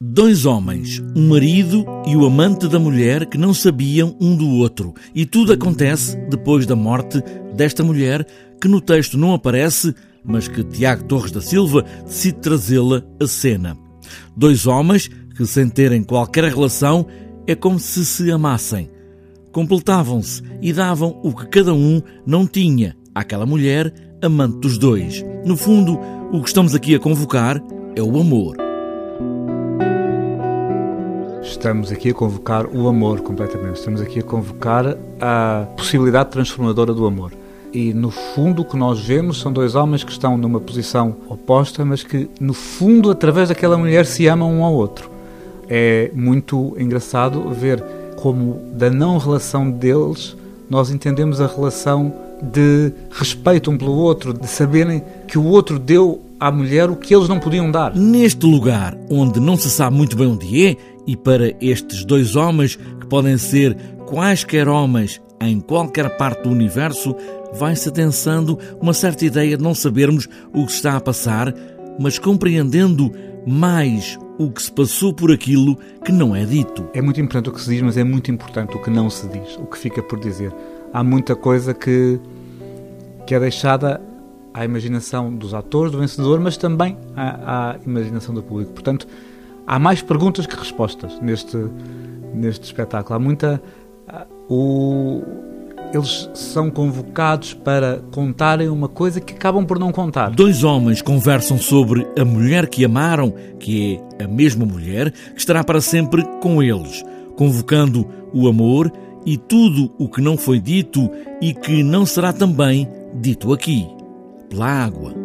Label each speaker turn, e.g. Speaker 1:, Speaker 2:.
Speaker 1: Dois homens, um marido e o amante da mulher que não sabiam um do outro. E tudo acontece depois da morte desta mulher, que no texto não aparece, mas que Tiago Torres da Silva decide trazê-la à cena. Dois homens que, sem terem qualquer relação, é como se se amassem. Completavam-se e davam o que cada um não tinha àquela mulher, amante dos dois. No fundo, o que estamos aqui a convocar é o amor.
Speaker 2: Estamos aqui a convocar o amor completamente. Estamos aqui a convocar a possibilidade transformadora do amor. E no fundo o que nós vemos são dois homens que estão numa posição oposta, mas que no fundo, através daquela mulher, se amam um ao outro. É muito engraçado ver como da não relação deles nós entendemos a relação de respeito um pelo outro, de saberem que o outro deu à mulher o que eles não podiam dar.
Speaker 1: Neste lugar, onde não se sabe muito bem onde é, e para estes dois homens, que podem ser quaisquer homens em qualquer parte do universo, vai-se adensando uma certa ideia de não sabermos o que está a passar, mas compreendendo mais o que se passou por aquilo que não é dito.
Speaker 2: É muito importante o que se diz, mas é muito importante o que não se diz, o que fica por dizer. Há muita coisa que, que é deixada à imaginação dos atores, do vencedor, mas também à, à imaginação do público. Portanto, há mais perguntas que respostas neste, neste espetáculo. Há muita. O, eles são convocados para contarem uma coisa que acabam por não contar.
Speaker 1: Dois homens conversam sobre a mulher que amaram, que é a mesma mulher, que estará para sempre com eles, convocando o amor e tudo o que não foi dito e que não será também dito aqui, pela água.